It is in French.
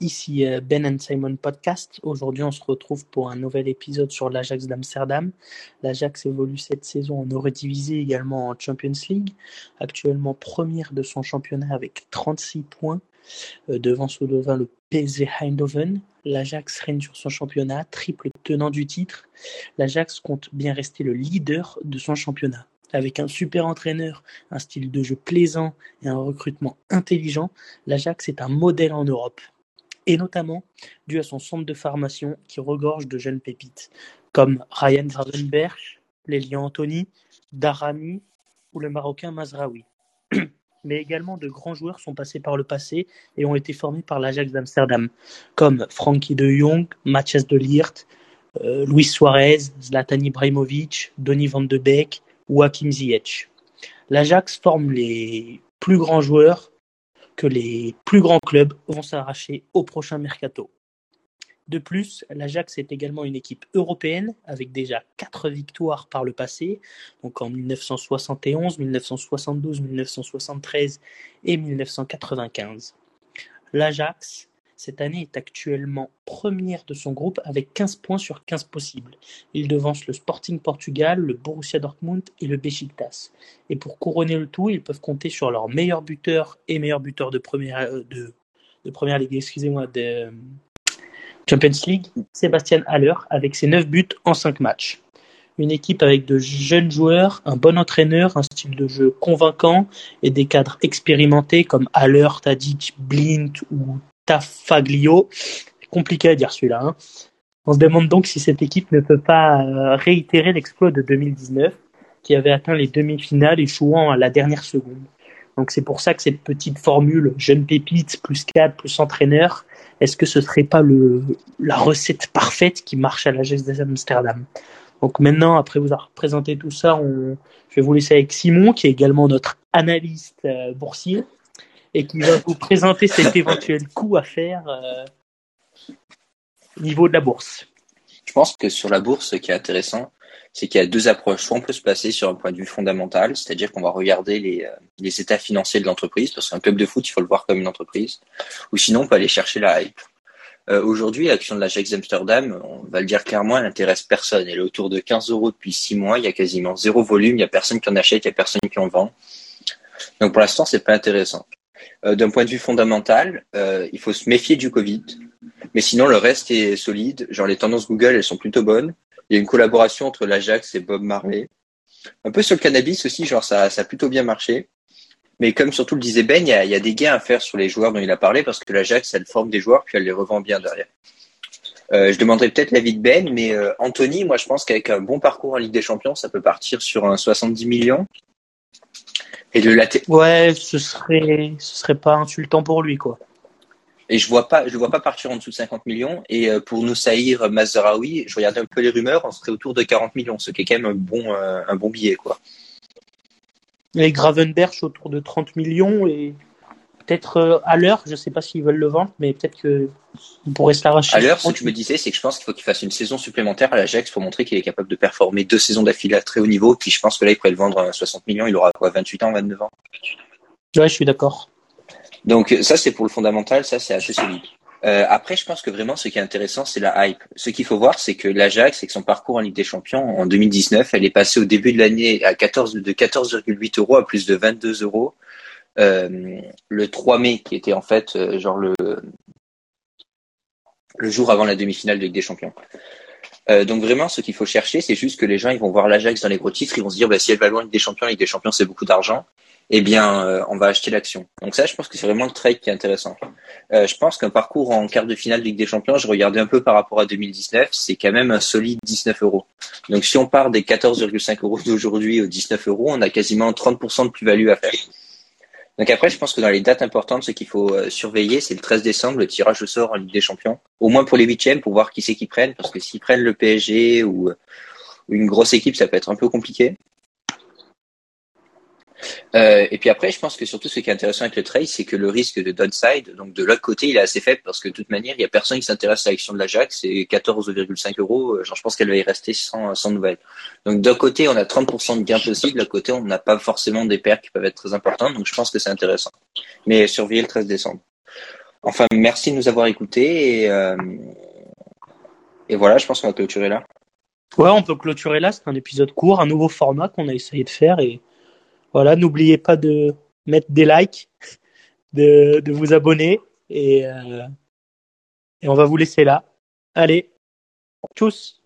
Ici euh, Ben and Simon Podcast. Aujourd'hui, on se retrouve pour un nouvel épisode sur l'Ajax d'Amsterdam. L'Ajax évolue cette saison en Eurodivisé, également en Champions League. Actuellement première de son championnat avec 36 points. Euh, devant son devant le PSV Eindhoven. L'Ajax règne sur son championnat, triple tenant du titre. L'Ajax compte bien rester le leader de son championnat. Avec un super entraîneur, un style de jeu plaisant et un recrutement intelligent, l'Ajax est un modèle en Europe. Et notamment dû à son centre de formation qui regorge de jeunes pépites, comme Ryan Gravenberg, l'Elian Anthony, Darami ou le Marocain Mazraoui. Mais également de grands joueurs sont passés par le passé et ont été formés par l'Ajax d'Amsterdam, comme Frankie de Jong, Mathias de Liert, euh, Luis Suarez, Zlatan Ibrahimovic, Donny van de Beek, ou Hakim Ziyech. L'Ajax forme les plus grands joueurs que les plus grands clubs vont s'arracher au prochain mercato. De plus, l'Ajax est également une équipe européenne avec déjà quatre victoires par le passé, donc en 1971, 1972, 1973 et 1995. L'Ajax cette année est actuellement première de son groupe avec 15 points sur 15 possibles. Il devance le Sporting Portugal, le Borussia Dortmund et le Besiktas. Et pour couronner le tout, ils peuvent compter sur leur meilleur buteur et meilleur buteur de première, euh, de, de première ligue, excusez-moi, de euh, Champions League, Sébastien Haller, avec ses 9 buts en 5 matchs. Une équipe avec de jeunes joueurs, un bon entraîneur, un style de jeu convaincant et des cadres expérimentés comme Haller, Tadic, Blint ou Tafaglio. Compliqué à dire celui-là. Hein. On se demande donc si cette équipe ne peut pas euh, réitérer l'exploit de 2019, qui avait atteint les demi-finales, échouant à la dernière seconde. Donc c'est pour ça que cette petite formule jeune pépite plus cadre plus entraîneur, est-ce que ce serait pas le la recette parfaite qui marche à la l'Ajax d'Amsterdam Donc maintenant, après vous avoir présenté tout ça, je vais vous laisser avec Simon, qui est également notre analyste euh, boursier et qui va vous présenter cet éventuel coup à faire euh, au niveau de la bourse. Je pense que sur la bourse, ce qui est intéressant, c'est qu'il y a deux approches. Soit on peut se placer sur un point de vue fondamental, c'est-à-dire qu'on va regarder les, euh, états financiers de l'entreprise, parce qu'un club de foot, il faut le voir comme une entreprise, ou sinon on peut aller chercher la hype. Euh, Aujourd'hui, l'action de l'Ajax Amsterdam, on va le dire clairement, elle n'intéresse personne. Elle est autour de 15 euros depuis 6 mois, il y a quasiment zéro volume, il n'y a personne qui en achète, il n'y a personne qui en vend. Donc pour l'instant, c'est pas intéressant. Euh, d'un point de vue fondamental, euh, il faut se méfier du Covid. Mais sinon, le reste est solide. Genre, les tendances Google, elles sont plutôt bonnes. Il y a une collaboration entre l'Ajax et Bob Marley. Un peu sur le cannabis aussi, genre, ça, ça a plutôt bien marché. Mais comme surtout le disait Ben, il y a, des gains à faire sur les joueurs dont il a parlé parce que l'Ajax, elle forme des joueurs puis elle les revend bien derrière. Euh, je demanderai peut-être l'avis de Ben, mais Anthony, moi je pense qu'avec un bon parcours en Ligue des Champions, ça peut partir sur un 70 millions. Et le Ouais, ce serait, ce serait pas insultant pour lui, quoi. Et je vois pas, je vois pas partir en dessous de 50 millions. Et euh, pour Noussaïr Mazraoui, je regardais un peu les rumeurs, on serait autour de 40 millions, ce qui est quand même un bon, euh, un bon billet, quoi. Et Gravenberch autour de 30 millions et peut-être euh, à l'heure, je sais pas s'ils veulent le vendre, mais peut-être qu'on pourrait se l'arracher. À l'heure, ce que je me disais, c'est que je pense qu'il faut qu'il fasse une saison supplémentaire à l'Ajax pour montrer qu'il est capable de performer deux saisons d'affilée à très haut niveau. Puis je pense que là, il pourrait le vendre à 60 millions. Il aura quoi, 28 ans, 29 ans Ouais, je suis d'accord. Donc ça, c'est pour le fondamental. Ça, c'est assez solide. Euh, après, je pense que vraiment, ce qui est intéressant, c'est la hype. Ce qu'il faut voir, c'est que l'Ajax, avec son parcours en Ligue des Champions en 2019, elle est passée au début de l'année à 14 de 14,8 euros à plus de 22 euros. Euh, le 3 mai, qui était en fait euh, genre le, le jour avant la demi-finale de Ligue des Champions. Euh, donc vraiment, ce qu'il faut chercher, c'est juste que les gens, ils vont voir l'Ajax dans les gros titres, ils vont se dire, bah, si elle va loin Ligue des Champions, Ligue des Champions, c'est beaucoup d'argent. Eh bien, on va acheter l'action. Donc ça, je pense que c'est vraiment le trade qui est intéressant. je pense qu'un parcours en quart de finale de Ligue des Champions, je regardais un peu par rapport à 2019, c'est quand même un solide 19 euros. Donc si on part des 14,5 euros d'aujourd'hui aux 19 euros, on a quasiment 30% de plus-value à faire. Donc après, je pense que dans les dates importantes, ce qu'il faut euh, surveiller, c'est le 13 décembre, le tirage au sort en Ligue des Champions. Au moins pour les huitièmes, pour voir qui c'est qui prennent, parce que s'ils prennent le PSG ou une grosse équipe, ça peut être un peu compliqué. Euh, et puis après, je pense que surtout ce qui est intéressant avec le trade, c'est que le risque de downside, donc de l'autre côté, il est assez faible parce que de toute manière, il y a personne qui s'intéresse à l'action de l'Ajax. C'est 14,5 euros. Euh, je pense qu'elle va y rester sans, sans nouvelles. Donc d'un côté, on a 30% de gains possibles. L'autre côté, on n'a pas forcément des pertes qui peuvent être très importantes. Donc je pense que c'est intéressant. Mais surveillez le 13 décembre. Enfin, merci de nous avoir écoutés et, euh, et voilà, je pense qu'on va clôturer là. Ouais, on peut clôturer là. C'est un épisode court, un nouveau format qu'on a essayé de faire. Et voilà, n'oubliez pas de mettre des likes, de, de vous abonner. Et, euh, et on va vous laisser là. Allez, tchuss